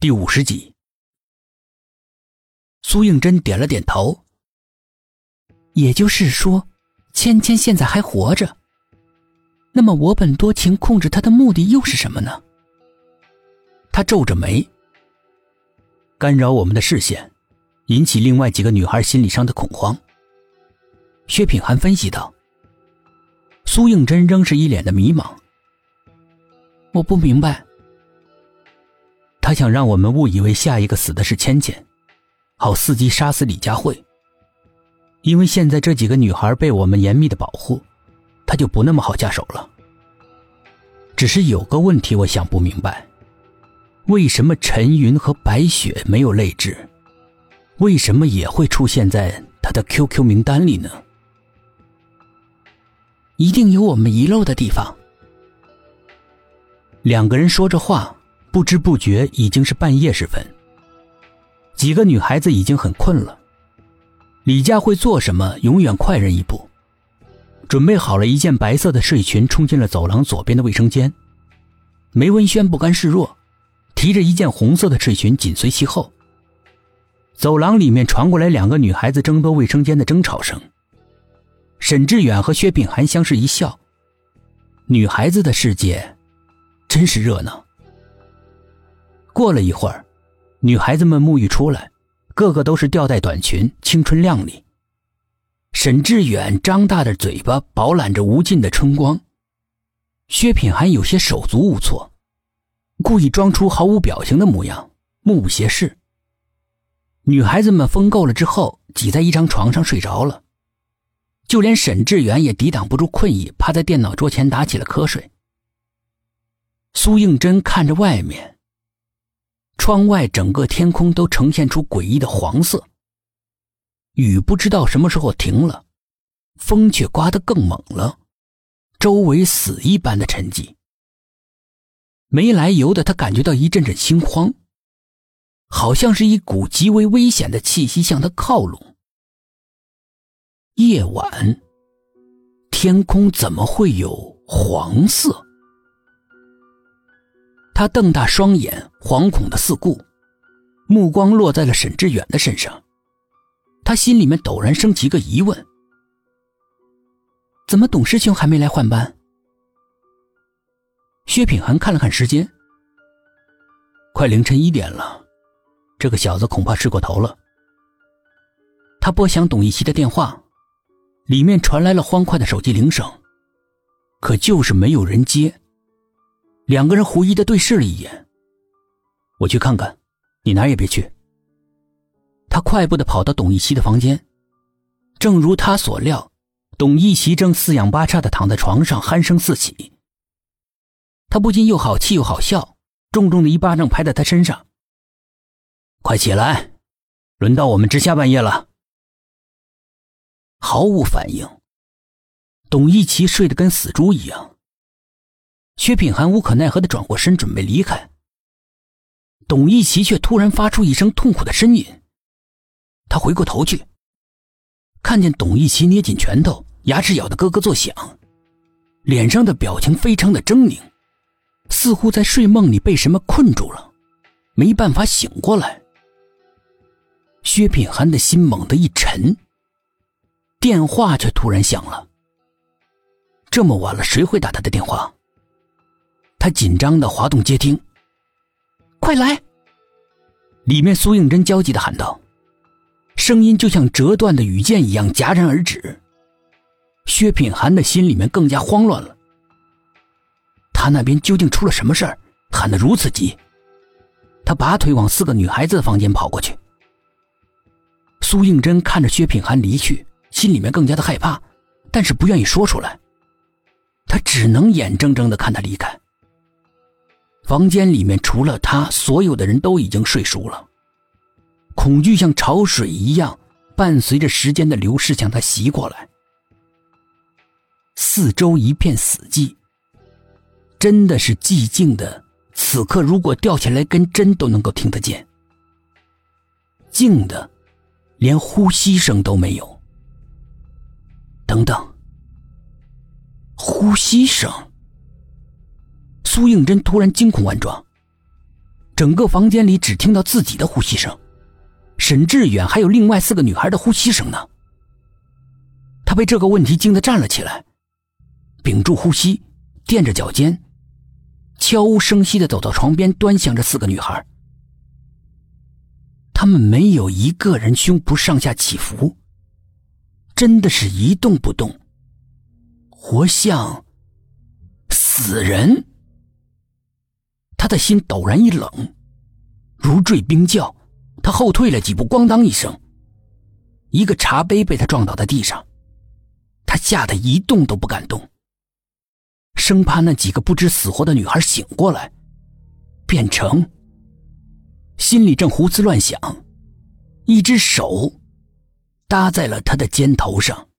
第五十集。苏应真点了点头。也就是说，芊芊现在还活着。那么，我本多情控制她的目的又是什么呢？他皱着眉，干扰我们的视线，引起另外几个女孩心理上的恐慌。薛品涵分析道。苏应真仍是一脸的迷茫。我不明白。他想让我们误以为下一个死的是芊芊，好伺机杀死李佳慧。因为现在这几个女孩被我们严密的保护，他就不那么好下手了。只是有个问题，我想不明白：为什么陈云和白雪没有泪痣？为什么也会出现在他的 QQ 名单里呢？一定有我们遗漏的地方。两个人说着话，不知不觉已经是半夜时分。几个女孩子已经很困了。李佳慧做什么永远快人一步，准备好了一件白色的睡裙，冲进了走廊左边的卫生间。梅文轩不甘示弱，提着一件红色的睡裙紧随其后。走廊里面传过来两个女孩子争夺卫生间的争吵声。沈志远和薛炳涵相视一笑。女孩子的世界，真是热闹。过了一会儿，女孩子们沐浴出来，个个都是吊带短裙，青春靓丽。沈志远张大的嘴巴饱览着无尽的春光，薛品涵有些手足无措，故意装出毫无表情的模样，目不斜视。女孩子们疯够了之后，挤在一张床上睡着了。就连沈志远也抵挡不住困意，趴在电脑桌前打起了瞌睡。苏应真看着外面，窗外整个天空都呈现出诡异的黄色。雨不知道什么时候停了，风却刮得更猛了，周围死一般的沉寂。没来由的，他感觉到一阵阵心慌，好像是一股极为危险的气息向他靠拢。夜晚，天空怎么会有黄色？他瞪大双眼，惶恐的四顾，目光落在了沈志远的身上。他心里面陡然升起一个疑问：怎么董师兄还没来换班？薛品涵看了看时间，快凌晨一点了，这个小子恐怕睡过头了。他拨响董一奇的电话。里面传来了欢快的手机铃声，可就是没有人接。两个人狐疑的对视了一眼。我去看看，你哪儿也别去。他快步的跑到董一奇的房间，正如他所料，董一奇正四仰八叉的躺在床上，鼾声四起。他不禁又好气又好笑，重重的一巴掌拍在他身上：“快起来，轮到我们值下半夜了。”毫无反应。董一奇睡得跟死猪一样。薛品涵无可奈何的转过身，准备离开。董一奇却突然发出一声痛苦的呻吟。他回过头去，看见董一奇捏紧拳头，牙齿咬得咯咯作响，脸上的表情非常的狰狞，似乎在睡梦里被什么困住了，没办法醒过来。薛品涵的心猛地一沉。电话却突然响了。这么晚了，谁会打他的电话？他紧张的滑动接听。快来！里面苏应真焦急的喊道，声音就像折断的羽箭一样戛然而止。薛品涵的心里面更加慌乱了。他那边究竟出了什么事儿？喊得如此急。他拔腿往四个女孩子的房间跑过去。苏应真看着薛品涵离去。心里面更加的害怕，但是不愿意说出来。他只能眼睁睁的看他离开。房间里面除了他，所有的人都已经睡熟了。恐惧像潮水一样，伴随着时间的流逝向他袭过来。四周一片死寂，真的是寂静的。此刻如果掉下来根针都能够听得见。静的，连呼吸声都没有。等等，呼吸声。苏应真突然惊恐万状，整个房间里只听到自己的呼吸声，沈志远还有另外四个女孩的呼吸声呢。他被这个问题惊得站了起来，屏住呼吸，垫着脚尖，悄无声息的走到床边，端详着四个女孩。他们没有一个人胸脯上下起伏，真的是一动不动，活像死人。他的心陡然一冷，如坠冰窖。他后退了几步，咣当一声，一个茶杯被他撞倒在地上。他吓得一动都不敢动，生怕那几个不知死活的女孩醒过来，变成……心里正胡思乱想，一只手搭在了他的肩头上。